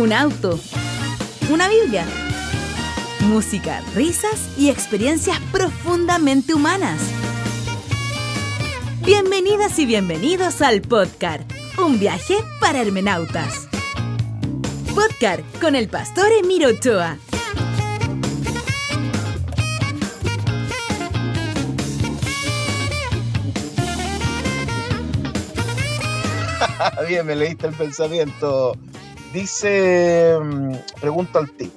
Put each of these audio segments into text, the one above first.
un auto, una Biblia, música, risas y experiencias profundamente humanas. Bienvenidas y bienvenidos al podcast, un viaje para hermenautas. Podcast con el pastor Emiro Ochoa. Bien, me leíste el pensamiento. Dice, mm, pregunto al ti,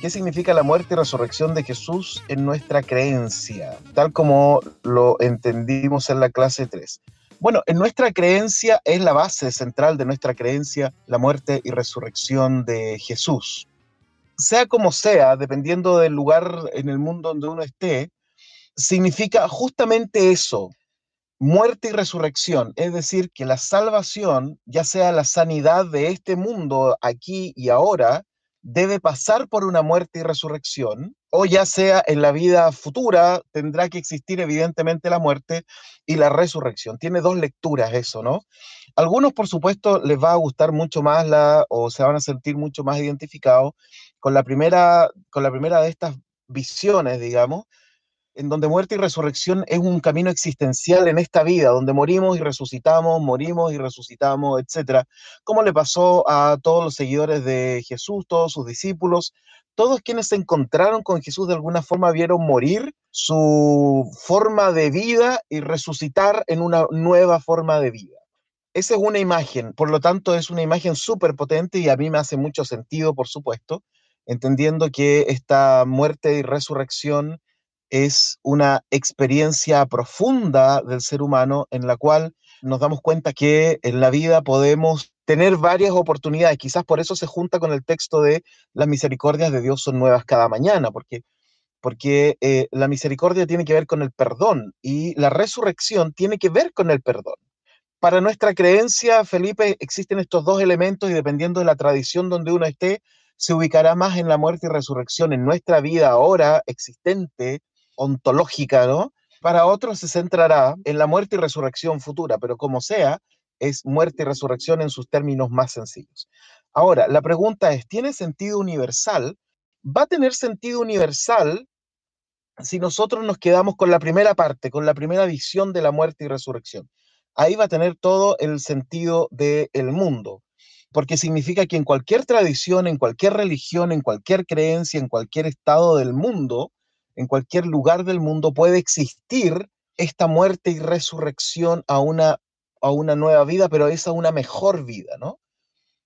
¿qué significa la muerte y resurrección de Jesús en nuestra creencia? Tal como lo entendimos en la clase 3. Bueno, en nuestra creencia es la base central de nuestra creencia, la muerte y resurrección de Jesús. Sea como sea, dependiendo del lugar en el mundo donde uno esté, significa justamente eso, muerte y resurrección, es decir, que la salvación, ya sea la sanidad de este mundo aquí y ahora, debe pasar por una muerte y resurrección, o ya sea en la vida futura, tendrá que existir evidentemente la muerte y la resurrección. Tiene dos lecturas eso, ¿no? Algunos, por supuesto, les va a gustar mucho más la, o se van a sentir mucho más identificados con la primera, con la primera de estas visiones, digamos, en donde muerte y resurrección es un camino existencial en esta vida, donde morimos y resucitamos, morimos y resucitamos, etcétera, como le pasó a todos los seguidores de Jesús, todos sus discípulos, todos quienes se encontraron con Jesús de alguna forma vieron morir su forma de vida y resucitar en una nueva forma de vida. Esa es una imagen, por lo tanto es una imagen súper potente y a mí me hace mucho sentido, por supuesto, entendiendo que esta muerte y resurrección es una experiencia profunda del ser humano en la cual nos damos cuenta que en la vida podemos tener varias oportunidades. Quizás por eso se junta con el texto de las misericordias de Dios son nuevas cada mañana, porque, porque eh, la misericordia tiene que ver con el perdón y la resurrección tiene que ver con el perdón. Para nuestra creencia, Felipe, existen estos dos elementos y dependiendo de la tradición donde uno esté, se ubicará más en la muerte y resurrección en nuestra vida ahora existente ontológica, ¿no? Para otros se centrará en la muerte y resurrección futura, pero como sea, es muerte y resurrección en sus términos más sencillos. Ahora, la pregunta es, ¿tiene sentido universal? Va a tener sentido universal si nosotros nos quedamos con la primera parte, con la primera visión de la muerte y resurrección. Ahí va a tener todo el sentido del mundo, porque significa que en cualquier tradición, en cualquier religión, en cualquier creencia, en cualquier estado del mundo, en cualquier lugar del mundo puede existir esta muerte y resurrección a una, a una nueva vida, pero es a una mejor vida, ¿no?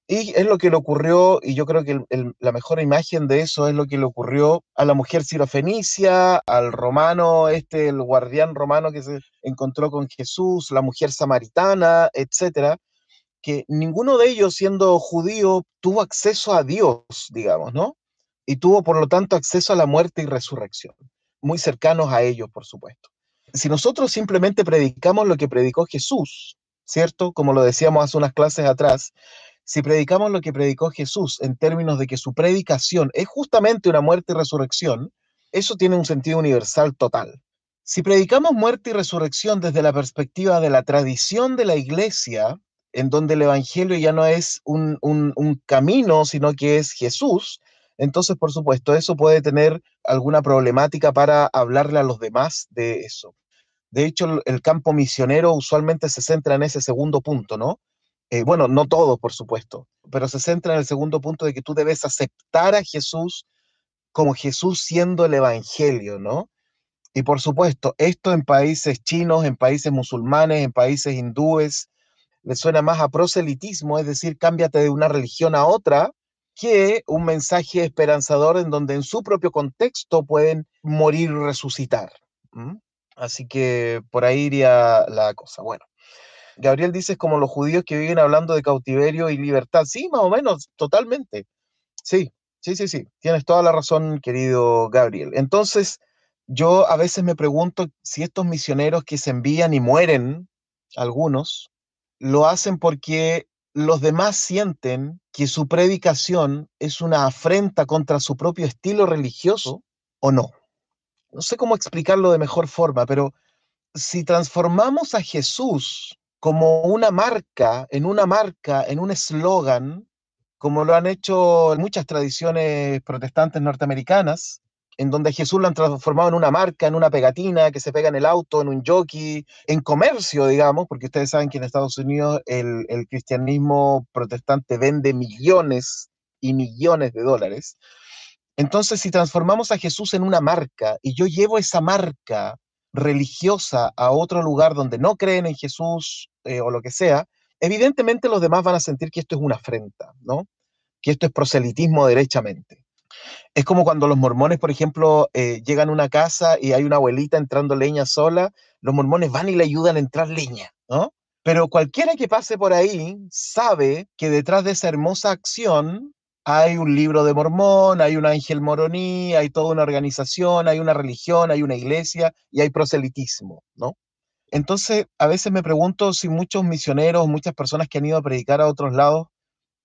Y es lo que le ocurrió, y yo creo que la mejor imagen de eso es lo que le ocurrió a la mujer sirofenicia, al romano, este, el guardián romano que se encontró con Jesús, la mujer samaritana, etcétera, que ninguno de ellos, siendo judío, tuvo acceso a Dios, digamos, ¿no? Y tuvo por lo tanto acceso a la muerte y resurrección, muy cercanos a ellos, por supuesto. Si nosotros simplemente predicamos lo que predicó Jesús, ¿cierto? Como lo decíamos hace unas clases atrás, si predicamos lo que predicó Jesús en términos de que su predicación es justamente una muerte y resurrección, eso tiene un sentido universal total. Si predicamos muerte y resurrección desde la perspectiva de la tradición de la iglesia, en donde el Evangelio ya no es un, un camino, sino que es Jesús, entonces, por supuesto, eso puede tener alguna problemática para hablarle a los demás de eso. De hecho, el campo misionero usualmente se centra en ese segundo punto, ¿no? Eh, bueno, no todo, por supuesto, pero se centra en el segundo punto de que tú debes aceptar a Jesús como Jesús siendo el Evangelio, ¿no? Y por supuesto, esto en países chinos, en países musulmanes, en países hindúes, le suena más a proselitismo, es decir, cámbiate de una religión a otra que un mensaje esperanzador en donde en su propio contexto pueden morir y resucitar. Así que por ahí iría la cosa. Bueno, Gabriel dice como los judíos que viven hablando de cautiverio y libertad. Sí, más o menos, totalmente. Sí, sí, sí, sí. Tienes toda la razón, querido Gabriel. Entonces, yo a veces me pregunto si estos misioneros que se envían y mueren, algunos, lo hacen porque los demás sienten que su predicación es una afrenta contra su propio estilo religioso o no. No sé cómo explicarlo de mejor forma, pero si transformamos a Jesús como una marca, en una marca, en un eslogan, como lo han hecho muchas tradiciones protestantes norteamericanas, en donde Jesús lo han transformado en una marca, en una pegatina que se pega en el auto, en un jockey, en comercio, digamos, porque ustedes saben que en Estados Unidos el, el cristianismo protestante vende millones y millones de dólares. Entonces, si transformamos a Jesús en una marca y yo llevo esa marca religiosa a otro lugar donde no creen en Jesús eh, o lo que sea, evidentemente los demás van a sentir que esto es una afrenta, ¿no? Que esto es proselitismo derechamente. Es como cuando los mormones, por ejemplo, eh, llegan a una casa y hay una abuelita entrando leña sola, los mormones van y le ayudan a entrar leña, ¿no? Pero cualquiera que pase por ahí sabe que detrás de esa hermosa acción hay un libro de Mormón, hay un ángel moroní, hay toda una organización, hay una religión, hay una iglesia y hay proselitismo, ¿no? Entonces, a veces me pregunto si muchos misioneros, muchas personas que han ido a predicar a otros lados,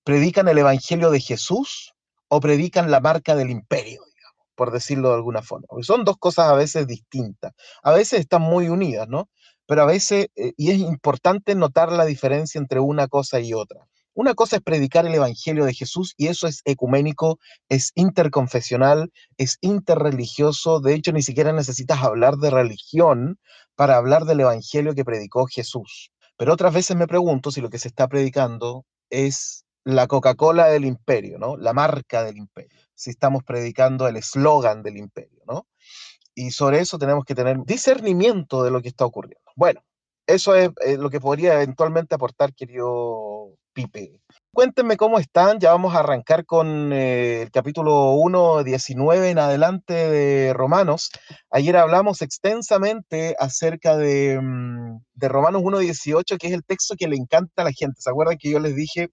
predican el evangelio de Jesús o predican la marca del imperio, digamos, por decirlo de alguna forma. Son dos cosas a veces distintas. A veces están muy unidas, ¿no? Pero a veces, eh, y es importante notar la diferencia entre una cosa y otra. Una cosa es predicar el Evangelio de Jesús y eso es ecuménico, es interconfesional, es interreligioso. De hecho, ni siquiera necesitas hablar de religión para hablar del Evangelio que predicó Jesús. Pero otras veces me pregunto si lo que se está predicando es la Coca-Cola del imperio, ¿no? La marca del imperio. Si estamos predicando el eslogan del imperio, ¿no? Y sobre eso tenemos que tener discernimiento de lo que está ocurriendo. Bueno, eso es eh, lo que podría eventualmente aportar, querido Pipe. Cuéntenme cómo están, ya vamos a arrancar con eh, el capítulo 1, 19 en adelante de Romanos. Ayer hablamos extensamente acerca de, mm, de Romanos 1, 18, que es el texto que le encanta a la gente. ¿Se acuerdan que yo les dije?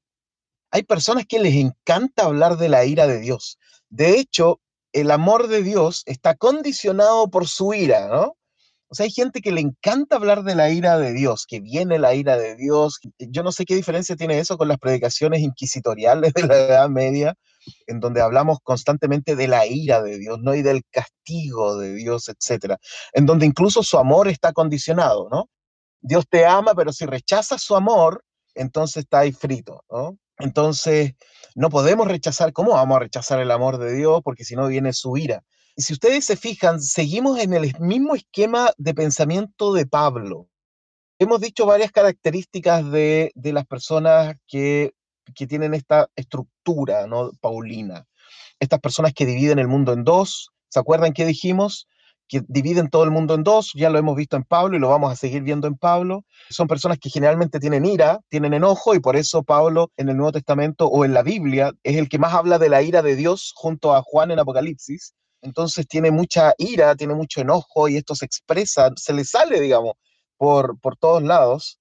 Hay personas que les encanta hablar de la ira de Dios. De hecho, el amor de Dios está condicionado por su ira, ¿no? O sea, hay gente que le encanta hablar de la ira de Dios, que viene la ira de Dios. Yo no sé qué diferencia tiene eso con las predicaciones inquisitoriales de la Edad Media, en donde hablamos constantemente de la ira de Dios, ¿no? Y del castigo de Dios, etcétera. En donde incluso su amor está condicionado, ¿no? Dios te ama, pero si rechazas su amor, entonces está ahí frito, ¿no? Entonces, no podemos rechazar, ¿cómo vamos a rechazar el amor de Dios? Porque si no viene su ira. Y si ustedes se fijan, seguimos en el mismo esquema de pensamiento de Pablo. Hemos dicho varias características de, las personas que, que, tienen esta estructura, ¿no? Paulina. Estas personas que dividen el mundo en dos. ¿Se acuerdan qué dijimos? Que dividen todo el mundo en dos, ya lo hemos visto en Pablo y lo vamos a seguir viendo en Pablo. Son personas que generalmente tienen ira, tienen enojo y por eso Pablo en el Nuevo Testamento o en la Biblia es el que más habla de la ira de Dios junto a Juan en Apocalipsis. Entonces tiene mucha ira, tiene mucho enojo y esto se expresa, se le sale, digamos, por, por todos lados.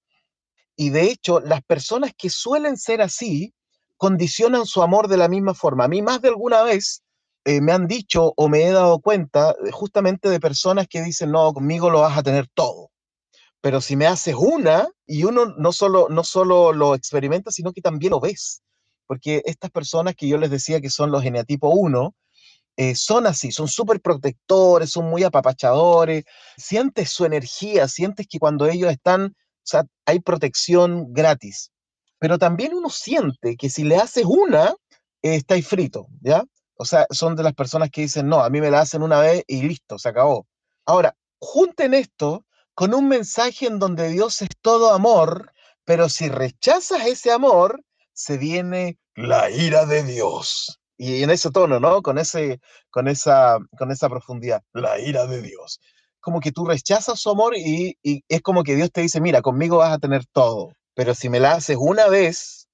Y de hecho, las personas que suelen ser así condicionan su amor de la misma forma. A mí más de alguna vez eh, me han dicho o me he dado cuenta justamente de personas que dicen, no, conmigo lo vas a tener todo. Pero si me haces una, y uno no solo, no solo lo experimenta, sino que también lo ves. Porque estas personas que yo les decía que son los geneatipo 1, eh, son así, son súper protectores, son muy apapachadores, sientes su energía, sientes que cuando ellos están, o sea, hay protección gratis. Pero también uno siente que si le haces una, eh, está frito, ¿ya? O sea, son de las personas que dicen, no, a mí me la hacen una vez y listo, se acabó. Ahora, junten esto con un mensaje en donde Dios es todo amor, pero si rechazas ese amor, se viene la ira de Dios. Y en ese tono, ¿no? Con, ese, con, esa, con esa profundidad, la ira de Dios. Como que tú rechazas su amor y, y es como que Dios te dice, mira, conmigo vas a tener todo, pero si me la haces una vez,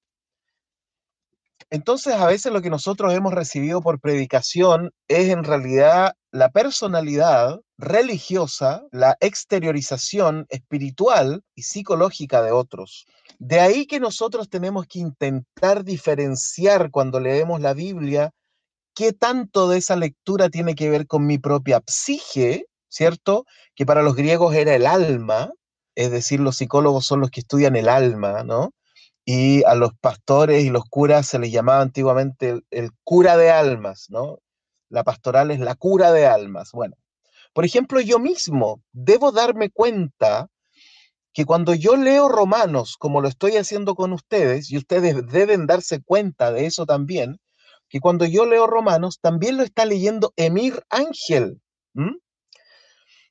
entonces, a veces lo que nosotros hemos recibido por predicación es en realidad la personalidad religiosa, la exteriorización espiritual y psicológica de otros. De ahí que nosotros tenemos que intentar diferenciar cuando leemos la Biblia qué tanto de esa lectura tiene que ver con mi propia psique, ¿cierto? Que para los griegos era el alma, es decir, los psicólogos son los que estudian el alma, ¿no? Y a los pastores y los curas se les llamaba antiguamente el, cura de almas, ¿no? La pastoral es la cura de almas. Bueno, por ejemplo, yo mismo debo darme cuenta que cuando yo leo Romanos, como lo estoy haciendo con ustedes, y ustedes deben darse cuenta de eso también, que cuando yo leo Romanos, también lo está leyendo Emir Ángel.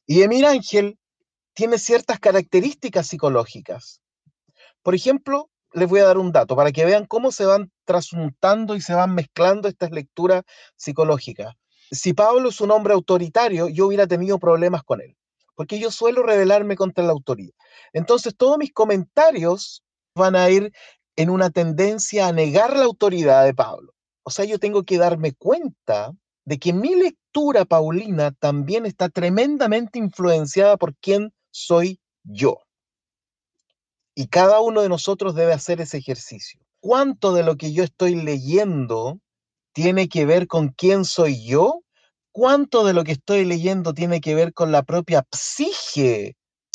Y Emir Ángel tiene ciertas características psicológicas. Por ejemplo, les voy a dar un dato para que vean cómo se van trasuntando y se van mezclando estas lecturas psicológicas. Si Pablo es un hombre autoritario, yo hubiera tenido problemas con él, porque yo suelo rebelarme contra la autoridad. Entonces, todos mis comentarios van a ir en una tendencia a negar la autoridad de Pablo. O sea, yo tengo que darme cuenta de que mi lectura paulina también está tremendamente influenciada por quién soy yo. Y cada uno de nosotros debe hacer ese ejercicio. ¿Cuánto de lo que yo estoy leyendo tiene que ver con quién soy yo? ¿Cuánto de lo que estoy leyendo tiene que ver con la propia psique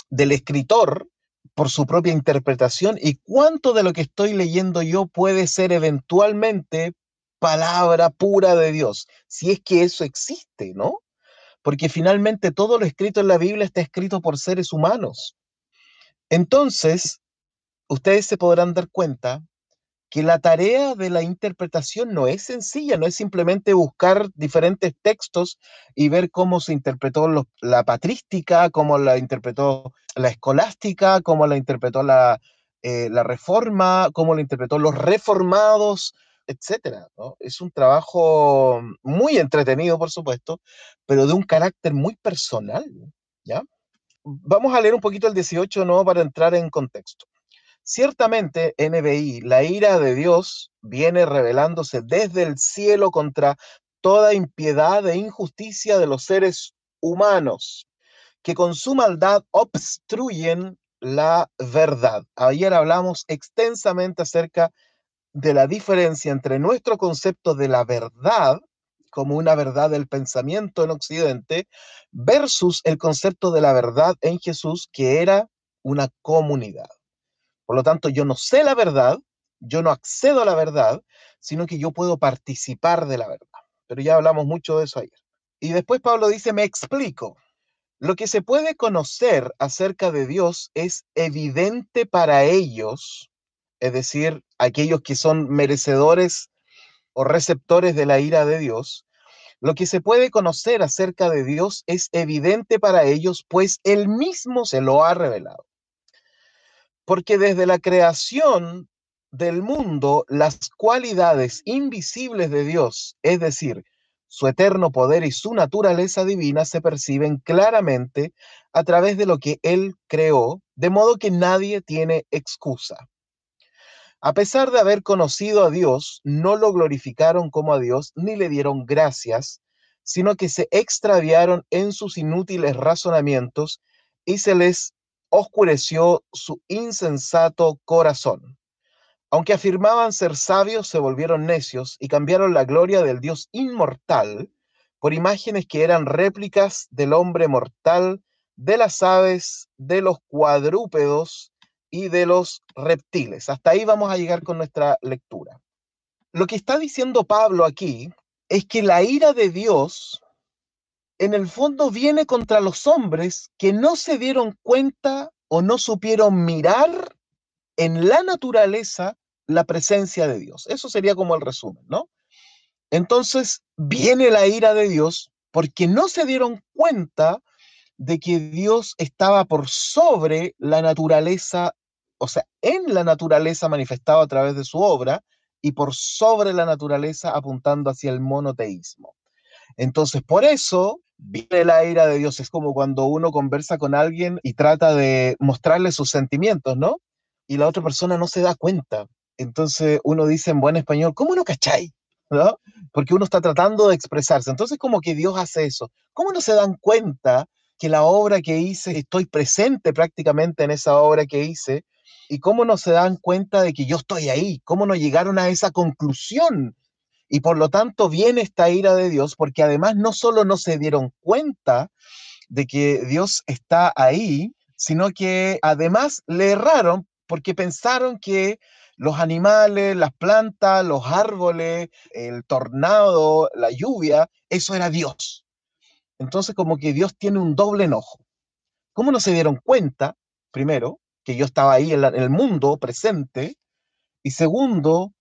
del escritor por su propia interpretación? ¿Y cuánto de lo que estoy leyendo yo puede ser eventualmente palabra pura de Dios? Si es que eso existe, ¿no? Porque finalmente todo lo escrito en la Biblia está escrito por seres humanos. Entonces, ustedes se podrán dar cuenta que la tarea de la interpretación no es sencilla, no es simplemente buscar diferentes textos y ver cómo se interpretó la patrística, cómo la interpretó la escolástica, cómo la interpretó la, eh, reforma, cómo la interpretó los reformados, etc. Es un trabajo muy entretenido, por supuesto, pero de un carácter muy personal, ¿ya? Vamos a leer un poquito el 18, ¿no? Para entrar en contexto. Ciertamente, NBI, la ira de Dios viene revelándose desde el cielo contra toda impiedad e injusticia de los seres humanos, que con su maldad obstruyen la verdad. Ayer hablamos extensamente acerca de la diferencia entre nuestro concepto de la verdad, como una verdad del pensamiento en Occidente, versus el concepto de la verdad en Jesús, que era una comunidad. Por lo tanto, yo no sé la verdad, yo no accedo a la verdad, sino que yo puedo participar de la verdad. Pero ya hablamos mucho de eso ayer. Y después Pablo dice, me explico. Lo que se puede conocer acerca de Dios es evidente para ellos, es decir, aquellos que son merecedores o receptores de la ira de Dios. Lo que se puede conocer acerca de Dios es evidente para ellos, pues Él mismo se lo ha revelado. Porque desde la creación del mundo, las cualidades invisibles de Dios, es decir, su eterno poder y su naturaleza divina, se perciben claramente a través de lo que Él creó, de modo que nadie tiene excusa. A pesar de haber conocido a Dios, no lo glorificaron como a Dios ni le dieron gracias, sino que se extraviaron en sus inútiles razonamientos y se les oscureció su insensato corazón. Aunque afirmaban ser sabios, se volvieron necios y cambiaron la gloria del Dios inmortal por imágenes que eran réplicas del hombre mortal, de las aves, de los cuadrúpedos y de los reptiles. Hasta ahí vamos a llegar con nuestra lectura. Lo que está diciendo Pablo aquí es que la ira de Dios en el fondo viene contra los hombres que no se dieron cuenta o no supieron mirar en la naturaleza la presencia de Dios. Eso sería como el resumen, ¿no? Entonces viene la ira de Dios porque no se dieron cuenta de que Dios estaba por sobre la naturaleza, o sea, en la naturaleza manifestado a través de su obra y por sobre la naturaleza apuntando hacia el monoteísmo. Entonces, por eso viene la ira de Dios. Es como cuando uno conversa con alguien y trata de mostrarle sus sentimientos, ¿no? Y la otra persona no se da cuenta. Entonces uno dice en buen español, ¿cómo no cachai? ¿No? Porque uno está tratando de expresarse. Entonces, como que Dios hace eso. ¿Cómo no se dan cuenta que la obra que hice, estoy presente prácticamente en esa obra que hice? ¿Y cómo no se dan cuenta de que yo estoy ahí? ¿Cómo no llegaron a esa conclusión y por lo tanto viene esta ira de Dios porque además no solo no se dieron cuenta de que Dios está ahí, sino que además le erraron porque pensaron que los animales, las plantas, los árboles, el tornado, la lluvia, eso era Dios. Entonces como que Dios tiene un doble enojo. ¿Cómo no se dieron cuenta, primero, que yo estaba ahí en, el mundo presente, y segundo,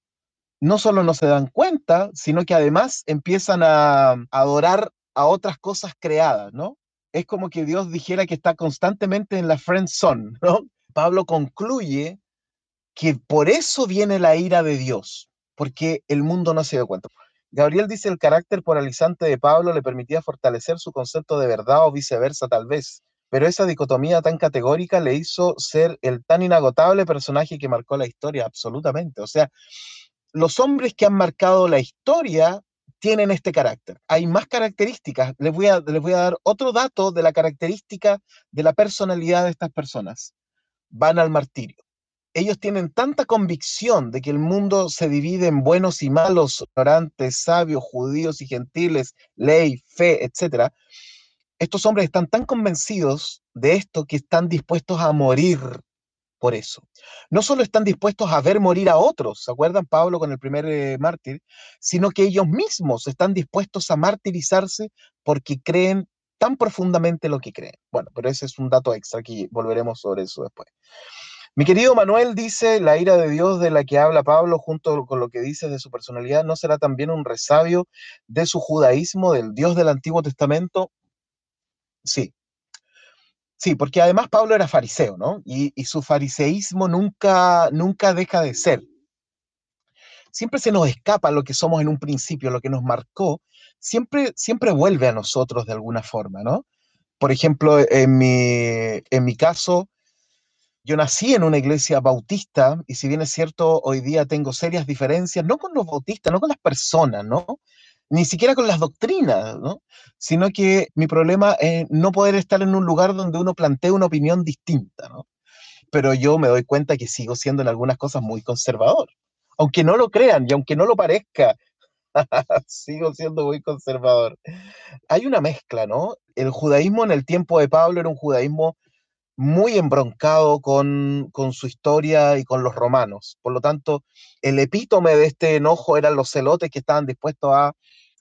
no solo no se dan cuenta, sino que además empiezan a, a adorar a otras cosas creadas, ¿no? Es como que Dios dijera que está constantemente en la friend zone, ¿no? Pablo concluye que por eso viene la ira de Dios, porque el mundo no se dio cuenta. Gabriel dice el carácter polarizante de Pablo le permitía fortalecer su concepto de verdad o viceversa tal vez, pero esa dicotomía tan categórica le hizo ser el tan inagotable personaje que marcó la historia, absolutamente. O sea, los hombres que han marcado la historia tienen este carácter. Hay más características. Les voy, a, les dar otro dato de la característica de la personalidad de estas personas. Van al martirio. Ellos tienen tanta convicción de que el mundo se divide en buenos y malos, ignorantes, sabios, judíos y gentiles, ley, fe, etc. Estos hombres están tan convencidos de esto que están dispuestos a morir por eso. No solo están dispuestos a ver morir a otros, ¿se acuerdan Pablo con el primer eh, mártir? Sino que ellos mismos están dispuestos a martirizarse porque creen tan profundamente lo que creen. Bueno, pero ese es un dato extra que volveremos sobre eso después. Mi querido Manuel dice, la ira de Dios de la que habla Pablo junto con lo que dice de su personalidad, ¿no será también un resabio de su judaísmo, del Dios del Antiguo Testamento? Sí, Sí, porque además Pablo era fariseo, ¿no? Y, su fariseísmo nunca, nunca deja de ser. Siempre se nos escapa lo que somos en un principio, lo que nos marcó, siempre, siempre vuelve a nosotros de alguna forma, ¿no? Por ejemplo, en mi, en mi caso, yo nací en una iglesia bautista y si bien es cierto, hoy día tengo serias diferencias, no con los bautistas, no con las personas, ¿no? Ni siquiera con las doctrinas, ¿no? sino que mi problema es no poder estar en un lugar donde uno plantee una opinión distinta, ¿no? Pero yo me doy cuenta que sigo siendo en algunas cosas muy conservador. Aunque no lo crean y aunque no lo parezca, sigo siendo muy conservador. Hay una mezcla, ¿no? El judaísmo en el tiempo de Pablo era un judaísmo muy embroncado con, con, su historia y con los romanos. Por lo tanto, el epítome de este enojo eran los celotes que estaban dispuestos a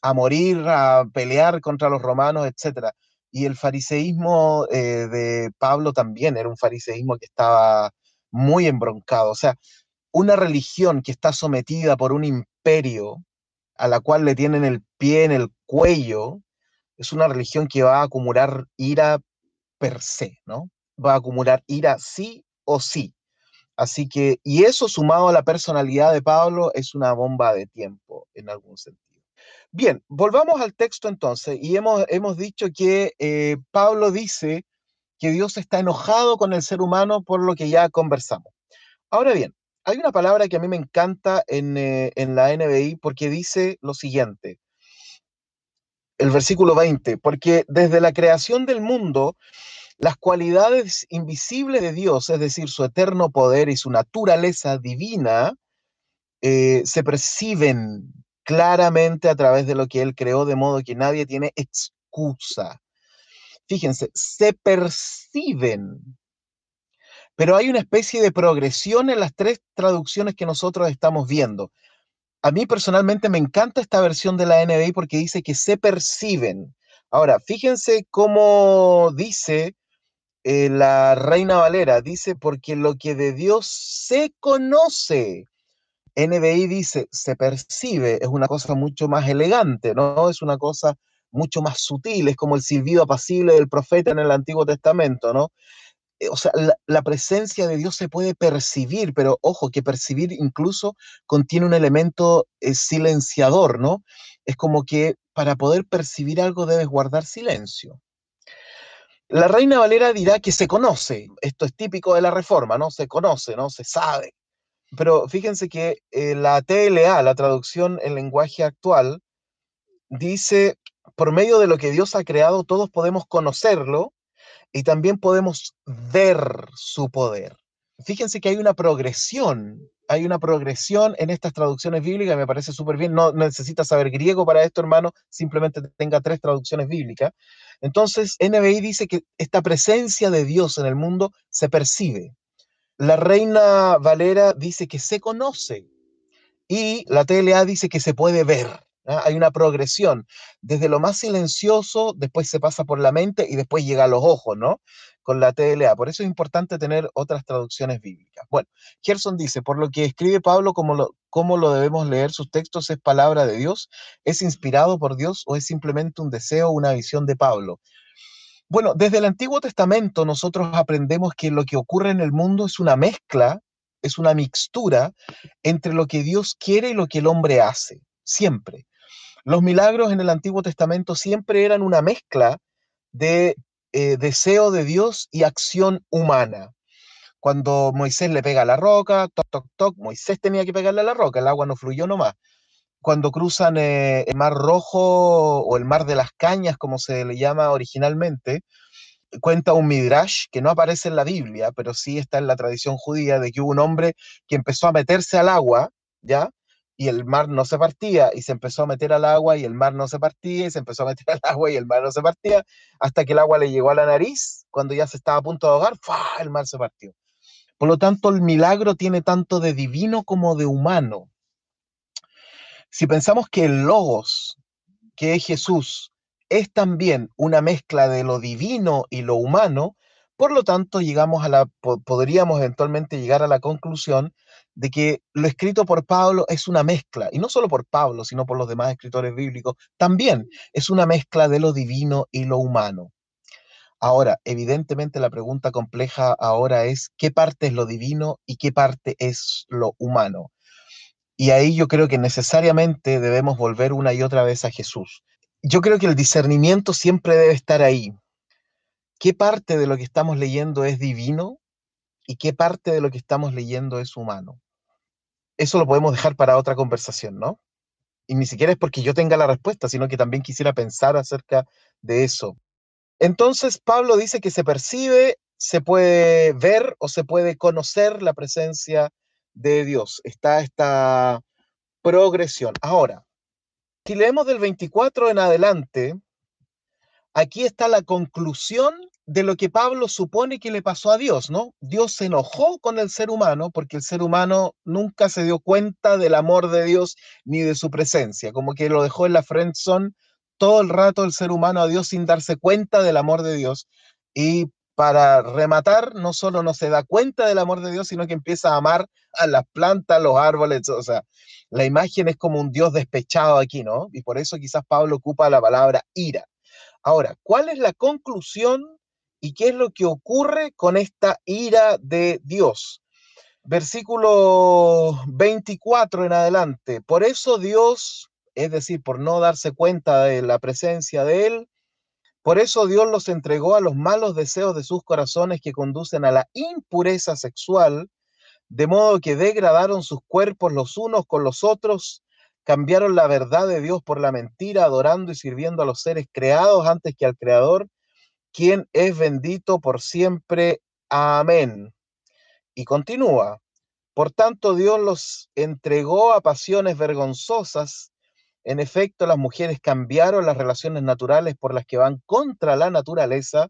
a morir, a pelear contra los romanos, etc. Y el fariseísmo eh, de Pablo también era un fariseísmo que estaba muy embroncado. O sea, una religión que está sometida por un imperio a la cual le tienen el pie en el cuello, es una religión que va a acumular ira per se, ¿no? Va a acumular ira sí o sí. Así que, y eso sumado a la personalidad de Pablo es una bomba de tiempo en algún sentido. Bien, volvamos al texto entonces, y hemos, hemos dicho que eh, Pablo dice que Dios está enojado con el ser humano por lo que ya conversamos. Ahora bien, hay una palabra que a mí me encanta en, eh, en la NBI porque dice lo siguiente, el versículo 20, porque desde la creación del mundo, las cualidades invisibles de Dios, es decir, su eterno poder y su naturaleza divina, eh, se perciben claramente a través de lo que él creó, de modo que nadie tiene excusa. Fíjense, se perciben, pero hay una especie de progresión en las tres traducciones que nosotros estamos viendo. A mí personalmente me encanta esta versión de la NBI porque dice que se perciben. Ahora, fíjense cómo dice eh, la Reina Valera, dice, porque lo que de Dios se conoce, NBI dice, se percibe, es una cosa mucho más elegante, ¿no? Es una cosa mucho más sutil, es como el silbido apacible del profeta en el Antiguo Testamento, ¿no? Eh, o sea, la, presencia de Dios se puede percibir, pero ojo, que percibir incluso contiene un elemento eh, silenciador, ¿no? Es como que para poder percibir algo debes guardar silencio. La Reina Valera dirá que se conoce, esto es típico de la Reforma, ¿no? Se conoce, ¿no? Se sabe. Pero fíjense que eh, la TLA, la traducción en lenguaje actual, dice, por medio de lo que Dios ha creado, todos podemos conocerlo y también podemos ver su poder. Fíjense que hay una progresión, hay una progresión en estas traducciones bíblicas, me parece súper bien, no, no necesitas saber griego para esto, hermano, simplemente tenga tres traducciones bíblicas. Entonces, NBI dice que esta presencia de Dios en el mundo se percibe, la reina Valera dice que se conoce y la TLA dice que se puede ver. ¿Ah? Hay una progresión. Desde lo más silencioso, después se pasa por la mente y después llega a los ojos, ¿no? Con la TLA. Por eso es importante tener otras traducciones bíblicas. Bueno, Gerson dice, por lo que escribe Pablo, como lo, cómo lo debemos leer sus textos, ¿es palabra de Dios? ¿Es inspirado por Dios o es simplemente un deseo, una visión de Pablo? Bueno, desde el Antiguo Testamento nosotros aprendemos que lo que ocurre en el mundo es una mezcla, es una mixtura entre lo que Dios quiere y lo que el hombre hace, siempre. Los milagros en el Antiguo Testamento siempre eran una mezcla de eh, deseo de Dios y acción humana. Cuando Moisés le pega a la roca, toc, toc, toc, Moisés tenía que pegarle a la roca, el agua no fluyó nomás. Cuando cruzan eh, el Mar Rojo o el Mar de las Cañas, como se le llama originalmente, cuenta un midrash que no aparece en la Biblia, pero sí está en la tradición judía, de que hubo un hombre que empezó a meterse al agua, ¿ya? Y el mar no se partía y se empezó a meter al agua y el mar no se partía y se empezó a meter al agua y el mar no se partía hasta que el agua le llegó a la nariz, cuando ya se estaba a punto de ahogar, ¡fua! el mar se partió. Por lo tanto, el milagro tiene tanto de divino como de humano. Si pensamos que el logos, que es Jesús, es también una mezcla de lo divino y lo humano, por lo tanto, llegamos a la, podríamos eventualmente llegar a la conclusión de que lo escrito por Pablo es una mezcla, y no solo por Pablo, sino por los demás escritores bíblicos, también es una mezcla de lo divino y lo humano. Ahora, evidentemente la pregunta compleja ahora es qué parte es lo divino y qué parte es lo humano. Y ahí yo creo que necesariamente debemos volver una y otra vez a Jesús. Yo creo que el discernimiento siempre debe estar ahí. ¿Qué parte de lo que estamos leyendo es divino y qué parte de lo que estamos leyendo es humano? Eso lo podemos dejar para otra conversación, ¿no? Y ni siquiera es porque yo tenga la respuesta, sino que también quisiera pensar acerca de eso. Entonces, Pablo dice que se percibe, se puede ver o se puede conocer la presencia de Dios. Está esta progresión. Ahora, si leemos del 24 en adelante, aquí está la conclusión de lo que Pablo supone que le pasó a Dios, ¿no? Dios se enojó con el ser humano porque el ser humano nunca se dio cuenta del amor de Dios ni de su presencia, como que lo dejó en la friendzone todo el rato el ser humano a Dios sin darse cuenta del amor de Dios. Y para rematar, no solo no se da cuenta del amor de Dios, sino que empieza a amar a las plantas, los árboles, o sea, la imagen es como un Dios despechado aquí, ¿no? Y por eso quizás Pablo ocupa la palabra ira. Ahora, ¿cuál es la conclusión ¿Y qué es lo que ocurre con esta ira de Dios? Versículo 24 en adelante. Por eso Dios, es decir, por no darse cuenta de la presencia de Él, por eso Dios los entregó a los malos deseos de sus corazones que conducen a la impureza sexual, de modo que degradaron sus cuerpos los unos con los otros, cambiaron la verdad de Dios por la mentira, adorando y sirviendo a los seres creados antes que al Creador, quien es bendito por siempre. Amén. Y continúa. Por tanto, Dios los entregó a pasiones vergonzosas. En efecto, las mujeres cambiaron las relaciones naturales por las que van contra la naturaleza.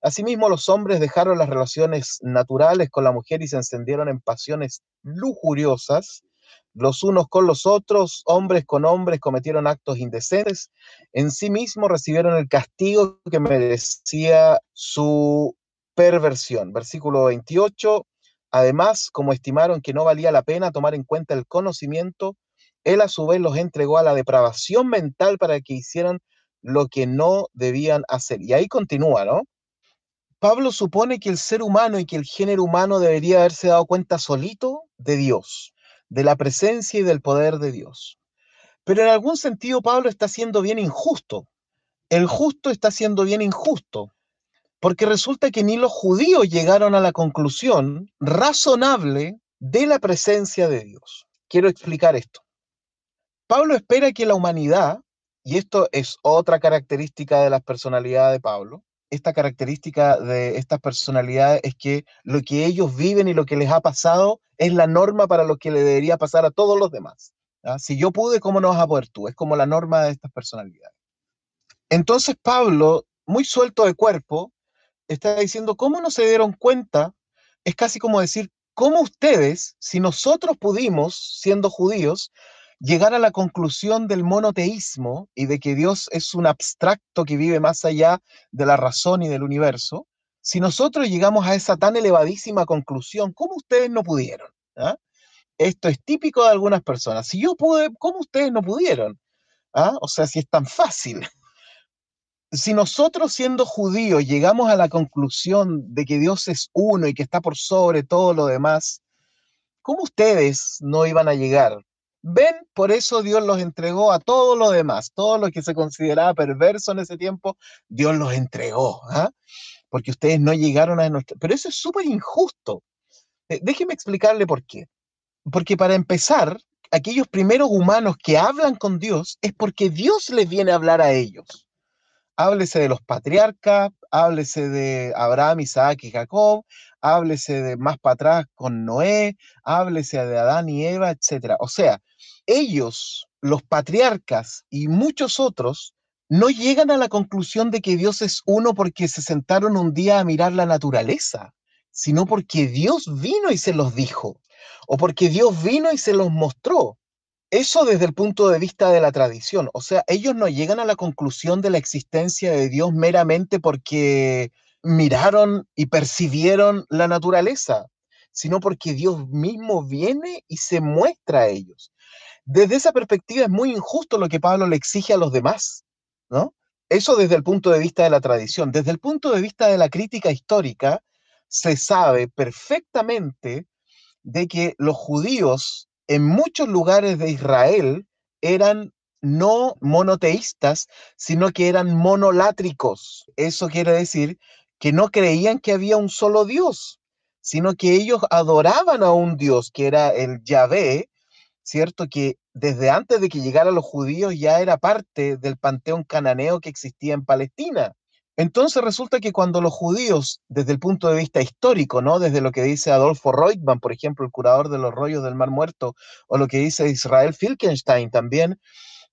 Asimismo, los hombres dejaron las relaciones naturales con la mujer y se encendieron en pasiones lujuriosas los unos con los otros, hombres con hombres, cometieron actos indecentes, en sí mismos recibieron el castigo que merecía su perversión. Versículo 28, además, como estimaron que no valía la pena tomar en cuenta el conocimiento, él a su vez los entregó a la depravación mental para que hicieran lo que no debían hacer. Y ahí continúa, ¿no? Pablo supone que el ser humano y que el género humano debería haberse dado cuenta solito de Dios de la presencia y del poder de Dios. Pero en algún sentido Pablo está siendo bien injusto. El justo está siendo bien injusto, porque resulta que ni los judíos llegaron a la conclusión razonable de la presencia de Dios. Quiero explicar esto. Pablo espera que la humanidad, y esto es otra característica de las personalidades de Pablo, esta característica de estas personalidades es que lo que ellos viven y lo que les ha pasado es la norma para lo que le debería pasar a todos los demás. Si yo pude, ¿cómo no vas a poder tú? Es como la norma de estas personalidades. Entonces Pablo, muy suelto de cuerpo, está diciendo, ¿cómo no se dieron cuenta? Es casi como decir, ¿cómo ustedes, si nosotros pudimos, siendo judíos, llegar a la conclusión del monoteísmo y de que Dios es un abstracto que vive más allá de la razón y del universo, si nosotros llegamos a esa tan elevadísima conclusión, ¿cómo ustedes no pudieron? ¿Ah? Esto es típico de algunas personas. Si yo pude, ¿cómo ustedes no pudieron? ¿Ah? O sea, si es tan fácil. Si nosotros siendo judíos llegamos a la conclusión de que Dios es uno y que está por sobre todo lo demás, ¿cómo ustedes no iban a llegar? Ven, por eso Dios los entregó a todo lo demás, todo lo que se consideraba perverso en ese tiempo, Dios los entregó, ¿ah? porque ustedes no llegaron a nuestro... Pero eso es súper injusto. Eh, déjeme explicarle por qué. Porque para empezar, aquellos primeros humanos que hablan con Dios es porque Dios les viene a hablar a ellos. Háblese de los patriarcas, háblese de Abraham, Isaac y Jacob, háblese de más para atrás con Noé, háblese de Adán y Eva, etc. O sea, ellos, los patriarcas y muchos otros, no llegan a la conclusión de que Dios es uno porque se sentaron un día a mirar la naturaleza, sino porque Dios vino y se los dijo, o porque Dios vino y se los mostró. Eso desde el punto de vista de la tradición. O sea, ellos no llegan a la conclusión de la existencia de Dios meramente porque miraron y percibieron la naturaleza, sino porque Dios mismo viene y se muestra a ellos. Desde esa perspectiva es muy injusto lo que Pablo le exige a los demás, ¿no? Eso desde el punto de vista de la tradición. Desde el punto de vista de la crítica histórica, se sabe perfectamente de que los judíos en muchos lugares de Israel eran no monoteístas, sino que eran monolátricos. Eso quiere decir que no creían que había un solo Dios, sino que ellos adoraban a un Dios que era el Yahvé, ¿cierto? Que desde antes de que llegaran los judíos ya era parte del panteón cananeo que existía en Palestina. Entonces resulta que cuando los judíos, desde el punto de vista histórico, ¿no? Desde lo que dice Adolfo Reutemann, por ejemplo, el curador de los rollos del Mar Muerto, o lo que dice Israel Filkenstein también,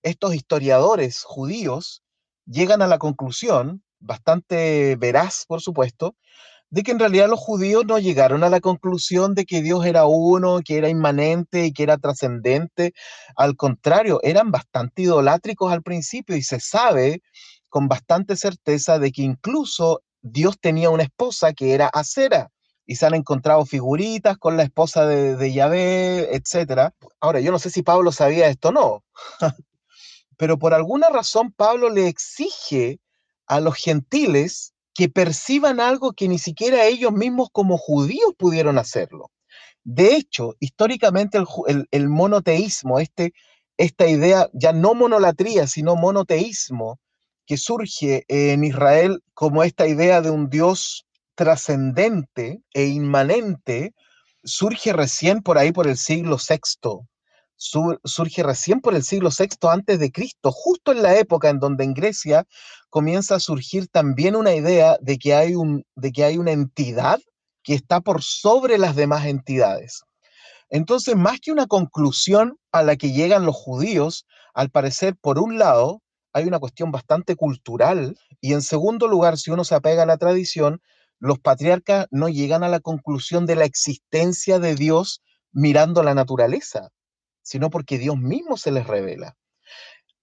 estos historiadores judíos llegan a la conclusión, bastante veraz, por supuesto, de que en realidad los judíos no llegaron a la conclusión de que Dios era uno, que era inmanente y que era trascendente. Al contrario, eran bastante idolátricos al principio y se sabe con bastante certeza de que incluso Dios tenía una esposa que era Acera y se han encontrado figuritas con la esposa de, de Yahvé, etc. Ahora, yo no sé si Pablo sabía esto o no, pero por alguna razón Pablo le exige a los gentiles que perciban algo que ni siquiera ellos mismos como judíos pudieron hacerlo. De hecho, históricamente el, el monoteísmo, este, esta idea, ya no monolatría, sino monoteísmo, que surge en Israel como esta idea de un Dios trascendente e inmanente, surge recién por ahí por el siglo VI. surge recién por el siglo VI antes de Cristo, justo en la época en donde en Grecia comienza a surgir también una idea de que hay, un, de que hay una entidad que está por sobre las demás entidades. Entonces, más que una conclusión a la que llegan los judíos, al parecer, por un lado, hay una cuestión bastante cultural y en segundo lugar, si uno se apega a la tradición, los patriarcas no llegan a la conclusión de la existencia de Dios mirando la naturaleza, sino porque Dios mismo se les revela.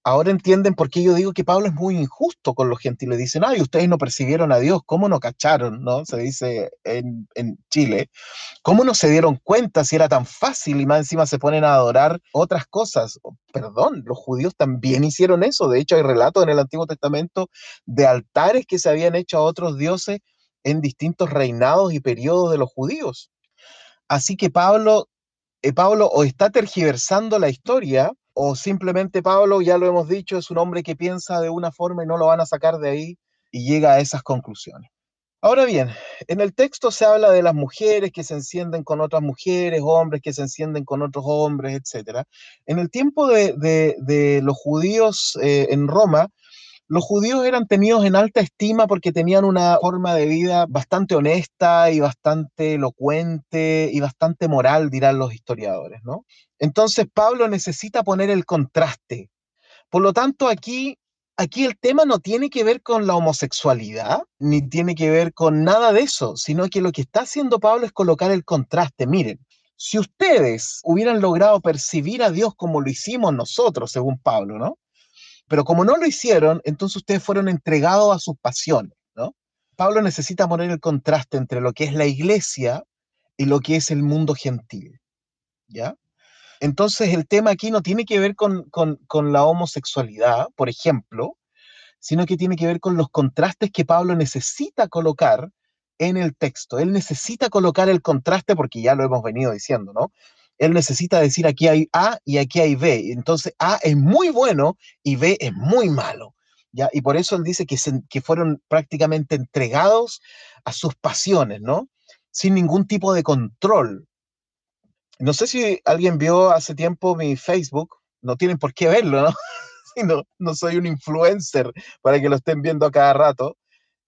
Ahora entienden por qué yo digo que Pablo es muy injusto con los gentiles. Dicen, ay, ustedes no percibieron a Dios, ¿cómo no cacharon? ¿no? Se dice en, en, Chile. ¿Cómo no se dieron cuenta si era tan fácil y más encima se ponen a adorar otras cosas? Oh, perdón, los judíos también hicieron eso. De hecho, hay relatos en el Antiguo Testamento de altares que se habían hecho a otros dioses en distintos reinados y periodos de los judíos. Así que Pablo, eh, Pablo o está tergiversando la historia o simplemente Pablo, ya lo hemos dicho, es un hombre que piensa de una forma y no lo van a sacar de ahí y llega a esas conclusiones. Ahora bien, en el texto se habla de las mujeres que se encienden con otras mujeres, hombres que se encienden con otros hombres, etc. En el tiempo de, los judíos eh, en Roma, los judíos eran tenidos en alta estima porque tenían una forma de vida bastante honesta y bastante elocuente y bastante moral, dirán los historiadores, ¿no? Entonces Pablo necesita poner el contraste. Por lo tanto, aquí, aquí el tema no tiene que ver con la homosexualidad, ni tiene que ver con nada de eso, sino que lo que está haciendo Pablo es colocar el contraste. Miren, si ustedes hubieran logrado percibir a Dios como lo hicimos nosotros, según Pablo, ¿no? Pero como no lo hicieron, entonces ustedes fueron entregados a sus pasiones, ¿no? Pablo necesita poner el contraste entre lo que es la iglesia y lo que es el mundo gentil, ¿ya? Entonces el tema aquí no tiene que ver con, con la homosexualidad, por ejemplo, sino que tiene que ver con los contrastes que Pablo necesita colocar en el texto. Él necesita colocar el contraste porque ya lo hemos venido diciendo, ¿no? Él necesita decir aquí hay A y aquí hay B. Entonces A es muy bueno y B es muy malo. ¿ya? Y por eso él dice que, que fueron prácticamente entregados a sus pasiones, ¿no? Sin ningún tipo de control. No sé si alguien vio hace tiempo mi Facebook, no tienen por qué verlo, ¿no? no, no soy un influencer para que lo estén viendo a cada rato,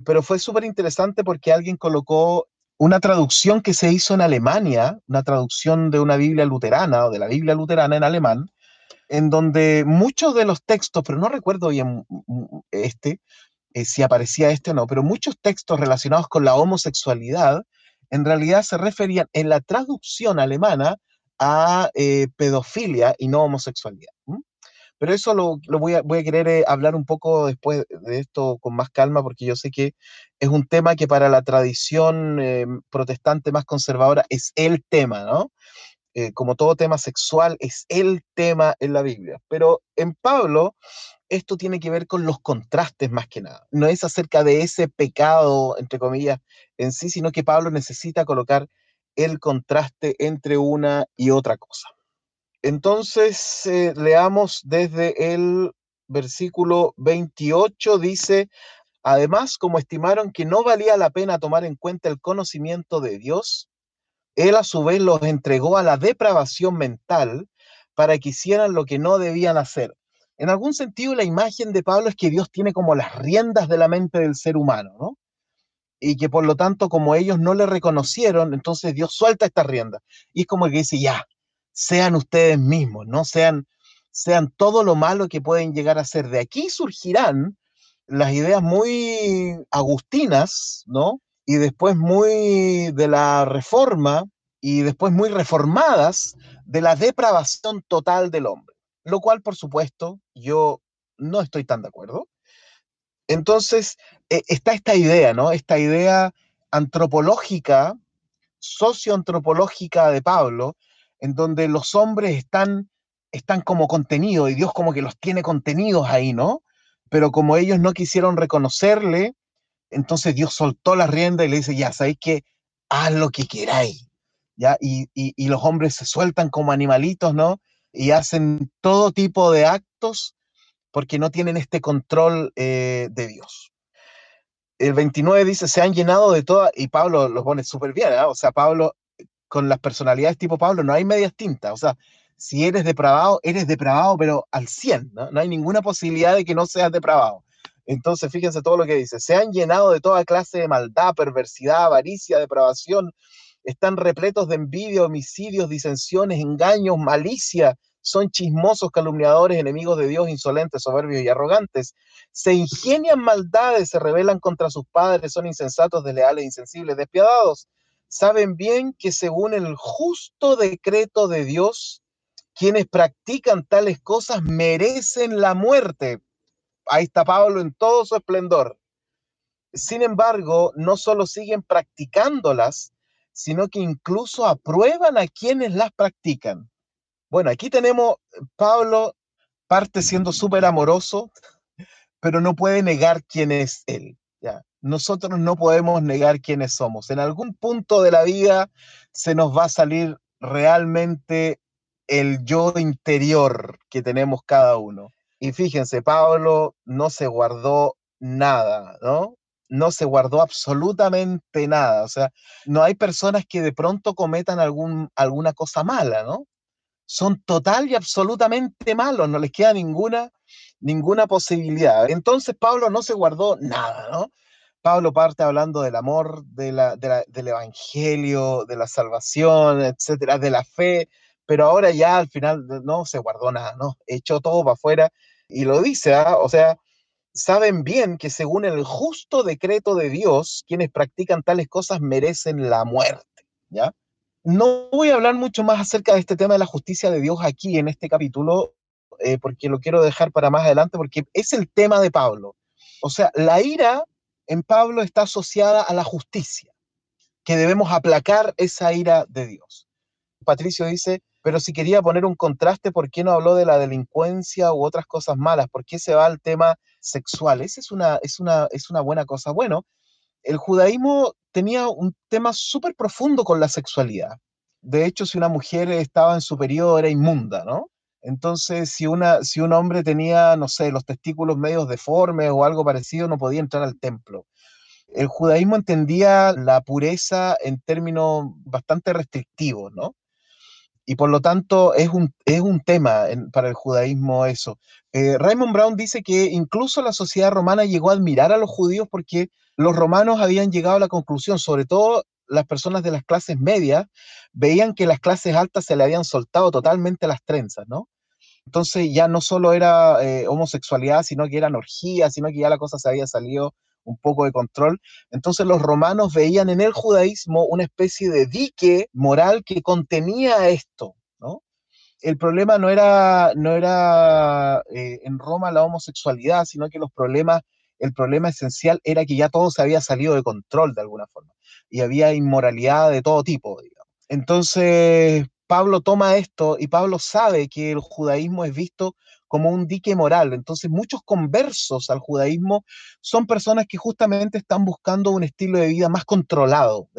pero fue súper interesante porque alguien colocó una traducción que se hizo en Alemania, una traducción de una Biblia luterana o de la Biblia luterana en alemán, en donde muchos de los textos, pero no recuerdo bien este, eh, si aparecía este o no, pero muchos textos relacionados con la homosexualidad en realidad se referían en la traducción alemana a eh, pedofilia y no homosexualidad. Pero eso lo, voy, a, voy, a, querer eh, hablar un poco después de esto con más calma, porque yo sé que es un tema que para la tradición eh, protestante más conservadora es el tema, ¿no? Eh, como todo tema sexual, es el tema en la Biblia. Pero en Pablo, esto tiene que ver con los contrastes más que nada. No es acerca de ese pecado, entre comillas, en sí, sino que Pablo necesita colocar el contraste entre una y otra cosa. Entonces, eh, leamos desde el versículo 28, dice, además, como estimaron que no valía la pena tomar en cuenta el conocimiento de Dios, Él a su vez los entregó a la depravación mental para que hicieran lo que no debían hacer. En algún sentido, la imagen de Pablo es que Dios tiene como las riendas de la mente del ser humano, ¿no? Y que por lo tanto, como ellos no le reconocieron, entonces Dios suelta estas riendas. Y es como que dice, ya, sean ustedes mismos, no sean, sean todo lo malo que pueden llegar a ser. De aquí surgirán las ideas muy agustinas, ¿no? Y después muy de la reforma y después muy reformadas de la depravación total del hombre, lo cual, por supuesto, yo no estoy tan de acuerdo. Entonces, e, está esta idea, ¿no? Esta idea antropológica, socioantropológica de Pablo, en donde los hombres están, están como contenidos y Dios como que los tiene contenidos ahí, ¿no? Pero como ellos no quisieron reconocerle, entonces Dios soltó la rienda y le dice, ya, sabéis que haz lo que queráis, ¿ya? Y, los hombres se sueltan como animalitos, ¿no? Y hacen todo tipo de actos porque no tienen este control eh, de Dios. El 29 dice, se han llenado de toda, y Pablo lo pone súper bien, ¿eh? o sea, Pablo con las personalidades tipo Pablo no hay medias tintas. O sea, si eres depravado, eres depravado, pero al 100, ¿no? No hay ninguna posibilidad de que no seas depravado. Entonces, fíjense todo lo que dice. Se han llenado de toda clase de maldad, perversidad, avaricia, depravación. Están repletos de envidia, homicidios, disensiones, engaños, malicia. Son chismosos, calumniadores, enemigos de Dios, insolentes, soberbios y arrogantes. Se ingenian maldades, se rebelan contra sus padres, son insensatos, desleales, insensibles, despiadados saben bien que según el justo decreto de Dios, quienes practican tales cosas merecen la muerte. Ahí está Pablo en todo su esplendor. Sin embargo, no solo siguen practicándolas, sino que incluso aprueban a quienes las practican. Bueno, aquí tenemos Pablo parte siendo súper amoroso, pero no puede negar quién es él. Nosotros no podemos negar quiénes somos. En algún punto de la vida se nos va a salir realmente el yo interior que tenemos cada uno. Y fíjense, Pablo no se guardó nada, ¿no? No se guardó absolutamente nada. O sea, no hay personas que de pronto cometan algún, alguna cosa mala, ¿no? Son total y absolutamente malos, no les queda ninguna, ninguna posibilidad. Entonces Pablo no se guardó nada, ¿no? Pablo parte hablando del amor, de la, del Evangelio, de la salvación, etcétera, de la fe, pero ahora ya al final no se guardó nada, ¿no? Echó todo para afuera y lo dice, ¿ah? o sea, saben bien que según el justo decreto de Dios, quienes practican tales cosas merecen la muerte, ¿ya? No voy a hablar mucho más acerca de este tema de la justicia de Dios aquí en este capítulo, eh, porque lo quiero dejar para más adelante, porque es el tema de Pablo. O sea, la ira en Pablo está asociada a la justicia, que debemos aplacar esa ira de Dios. Patricio dice, pero si quería poner un contraste, ¿por qué no habló de la delincuencia u otras cosas malas? ¿Por qué se va al tema sexual? Esa es una, es una, es una buena cosa. Bueno, el judaísmo tenía un tema súper profundo con la sexualidad. De hecho, si una mujer estaba en su periodo era inmunda, ¿no? Entonces, si, una, si un hombre tenía, no sé, los testículos medios deformes o algo parecido, no podía entrar al templo. El judaísmo entendía la pureza en términos bastante restrictivos, ¿no? Y por lo tanto es un, es un tema para el judaísmo eso. Eh, Raymond Brown dice que incluso la sociedad romana llegó a admirar a los judíos porque los romanos habían llegado a la conclusión, sobre todo las personas de las clases medias, veían que las clases altas se le habían soltado totalmente las trenzas, ¿no? Entonces ya no solo era eh, homosexualidad, sino que eran orgías, sino que ya la cosa se había salido un poco de control. Entonces los romanos veían en el judaísmo una especie de dique moral que contenía esto, ¿no? El problema no era, no era eh, en Roma la homosexualidad, sino que los problemas, el problema esencial era que ya todo se había salido de control de alguna forma y había inmoralidad de todo tipo. Entonces, Pablo toma esto y Pablo sabe que el judaísmo es visto como un dique moral. Entonces, muchos conversos al judaísmo son personas que justamente están buscando un estilo de vida más controlado,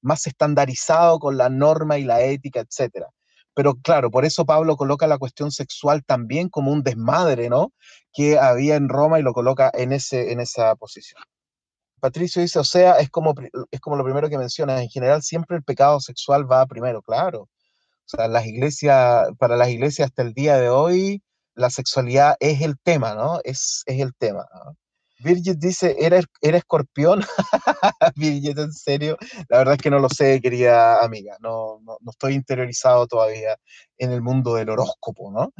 más estandarizado con la norma y la ética, etc. Pero claro, por eso Pablo coloca la cuestión sexual también como un desmadre, ¿no? Que había en Roma y lo coloca en, ese, en esa posición. Patricio dice, o sea, es como, es como lo primero que menciona, en general siempre el pecado sexual va primero, claro. O sea, las iglesias, para las iglesias hasta el día de hoy, la sexualidad es el tema, ¿no? Es, es el tema. Virgit dice, ¿era, era escorpión? Virgit, en serio. La verdad es que no lo sé, querida amiga. No, no, no, estoy interiorizado todavía en el mundo del horóscopo, ¿no?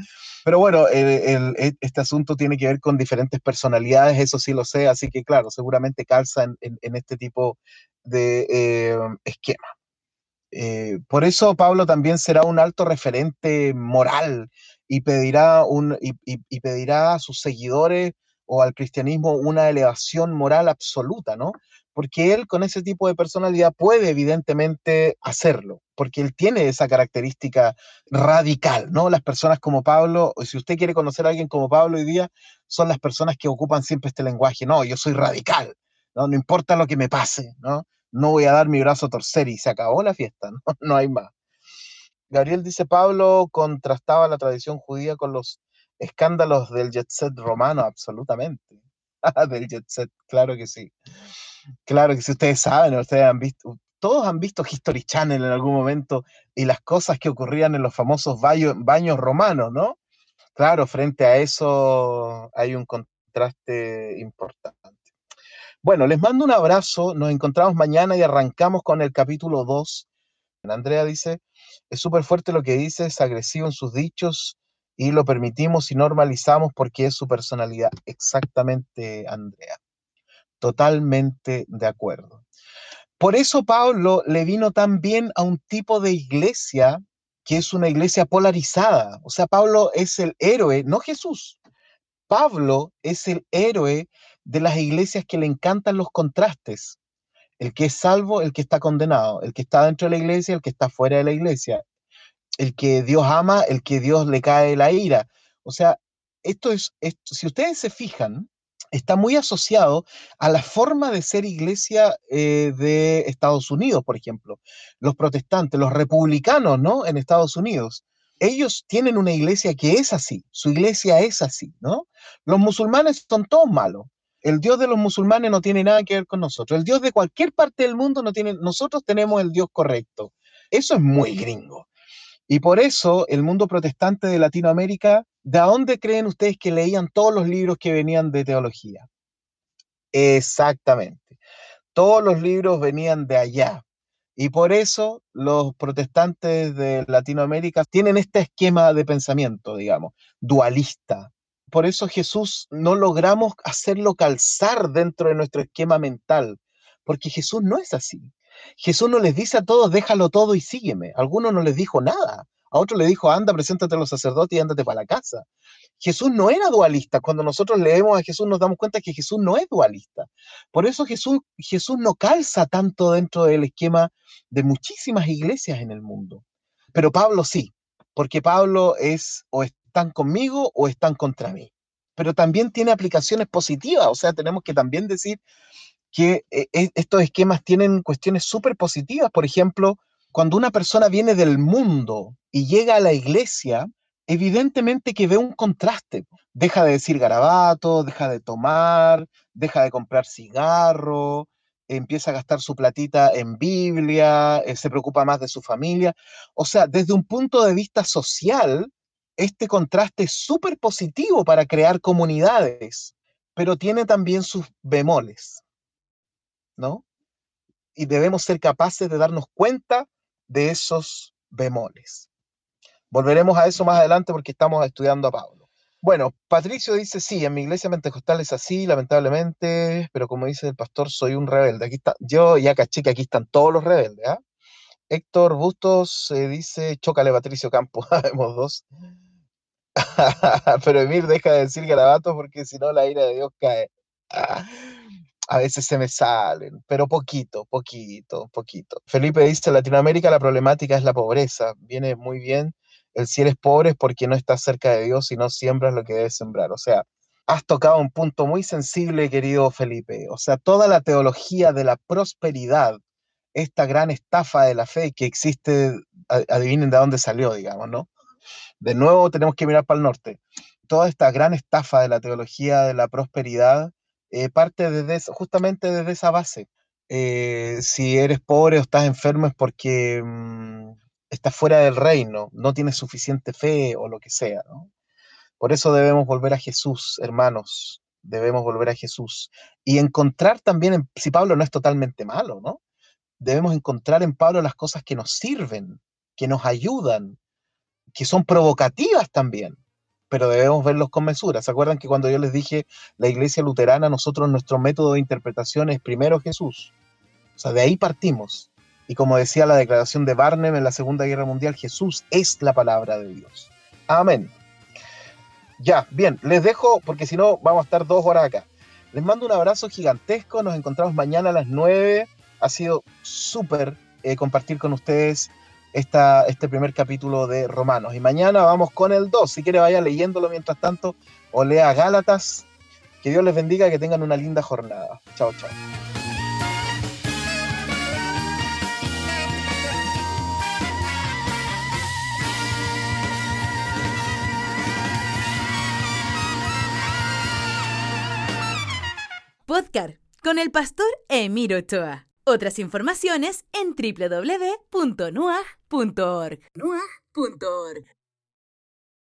Pero bueno, el, e, este asunto tiene que ver con diferentes personalidades, eso sí lo sé, así que claro, seguramente calza en, en, este tipo de eh, esquema. Eh, por eso Pablo también será un alto referente moral y pedirá, un, y, pedirá a sus seguidores o al cristianismo una elevación moral absoluta, ¿no? Porque él con ese tipo de personalidad puede evidentemente hacerlo, porque él tiene esa característica radical, ¿no? Las personas como Pablo, si usted quiere conocer a alguien como Pablo hoy día, son las personas que ocupan siempre este lenguaje, no, yo soy radical, no, no importa lo que me pase, ¿no? No voy a dar mi brazo a torcer y se acabó la fiesta, no, no hay más. Gabriel dice, Pablo contrastaba la tradición judía con los escándalos del jet set romano, absolutamente. del jet set, claro que sí. Claro que sí, ustedes saben, ustedes han visto, todos han visto History Channel en algún momento y las cosas que ocurrían en los famosos baños romanos, ¿no? Claro, frente a eso hay un contraste importante. Bueno, les mando un abrazo, nos encontramos mañana y arrancamos con el capítulo 2. Andrea dice, es súper fuerte lo que dice, es agresivo en sus dichos y lo permitimos y normalizamos porque es su personalidad. Exactamente, Andrea. Totalmente de acuerdo. Por eso Pablo le vino también a un tipo de iglesia que es una iglesia polarizada. O sea, Pablo es el héroe, no Jesús. Pablo es el héroe de las iglesias que le encantan los contrastes el que es salvo, el que está condenado, el que está dentro de la iglesia, el que está fuera de la iglesia, el que Dios ama, el que Dios le cae la ira. O sea, esto es, si ustedes se fijan, está muy asociado a la forma de ser iglesia eh, de Estados Unidos, por ejemplo. Los protestantes, los republicanos, ¿no? En Estados Unidos. Ellos tienen una iglesia que es así, su iglesia es así, ¿no? Los musulmanes son todos malos, el Dios de los musulmanes no tiene nada que ver con nosotros. El Dios de cualquier parte del mundo no tiene, nosotros tenemos el Dios correcto. Eso es muy gringo. Y por eso el mundo protestante de Latinoamérica, ¿de dónde creen ustedes que leían todos los libros que venían de teología? Exactamente. Todos los libros venían de allá. Y por eso los protestantes de Latinoamérica tienen este esquema de pensamiento, digamos, dualista, por eso Jesús no logramos hacerlo calzar dentro de nuestro esquema mental, porque Jesús no es así. Jesús no les dice a todos, déjalo todo y sígueme. A algunos no les dijo nada. A otros le dijo, anda, preséntate a los sacerdotes y ándate para la casa. Jesús no era dualista. Cuando nosotros leemos a Jesús nos damos cuenta que Jesús no es dualista. Por eso Jesús, Jesús no calza tanto dentro del esquema de muchísimas iglesias en el mundo. Pero Pablo sí, porque Pablo es o están conmigo o están contra mí. Pero también tiene aplicaciones positivas, o sea, tenemos que también decir que eh, estos esquemas tienen cuestiones súper positivas. Por ejemplo, cuando una persona viene del mundo y llega a la iglesia, evidentemente que ve un contraste. Deja de decir garabato, deja de tomar, deja de comprar cigarro, empieza a gastar su platita en Biblia, eh, se preocupa más de su familia. O sea, desde un punto de vista social, este contraste es súper positivo para crear comunidades, pero tiene también sus bemoles, ¿no? Y debemos ser capaces de darnos cuenta de esos bemoles. Volveremos a eso más adelante porque estamos estudiando a Pablo. Bueno, Patricio dice, sí, en mi iglesia pentecostal es así, lamentablemente, pero como dice el pastor, soy un rebelde. Aquí está, yo ya caché que aquí están todos los rebeldes. ¿ah? Héctor Bustos se dice, chócale Patricio Campos, vemos dos. pero Emir deja de decir garabatos porque si no la ira de Dios cae. a veces se me salen, pero poquito, poquito, poquito. Felipe dice, en Latinoamérica la problemática es la pobreza. Viene muy bien el si eres pobre es porque no estás cerca de Dios y no siembras lo que debes sembrar. O sea, has tocado un punto muy sensible, querido Felipe. O sea, toda la teología de la prosperidad, esta gran estafa de la fe que existe, adivinen de dónde salió, digamos, ¿no? De nuevo tenemos que mirar para el norte. Toda esta gran estafa de la teología de la prosperidad eh, parte desde, justamente desde esa base. Eh, si eres pobre o estás enfermo es porque mm, estás fuera del reino, no tienes suficiente fe o lo que sea. Por eso debemos volver a Jesús, hermanos, debemos volver a Jesús. Y encontrar también, si Pablo no es totalmente malo, ¿no? Debemos encontrar en Pablo las cosas que nos sirven, que nos ayudan, que son provocativas también, pero debemos verlos con mesura. ¿Se acuerdan que cuando yo les dije la iglesia luterana, nosotros nuestro método de interpretación es primero Jesús? O sea, de ahí partimos. Y como decía la declaración de Barnum en la Segunda Guerra Mundial, Jesús es la palabra de Dios. Amén. Ya, bien, les dejo porque si no vamos a estar dos horas acá. Les mando un abrazo gigantesco, nos encontramos mañana a las nueve. Ha sido súper eh, compartir con ustedes esta, este primer capítulo de Romanos. Y mañana vamos con el 2. Si quiere vaya leyéndolo mientras tanto o lea Gálatas. Que Dios les bendiga, que tengan una linda jornada. Chao, chao. Podcast con el pastor Emiro Ochoa. Otras informaciones en www.nuag.org.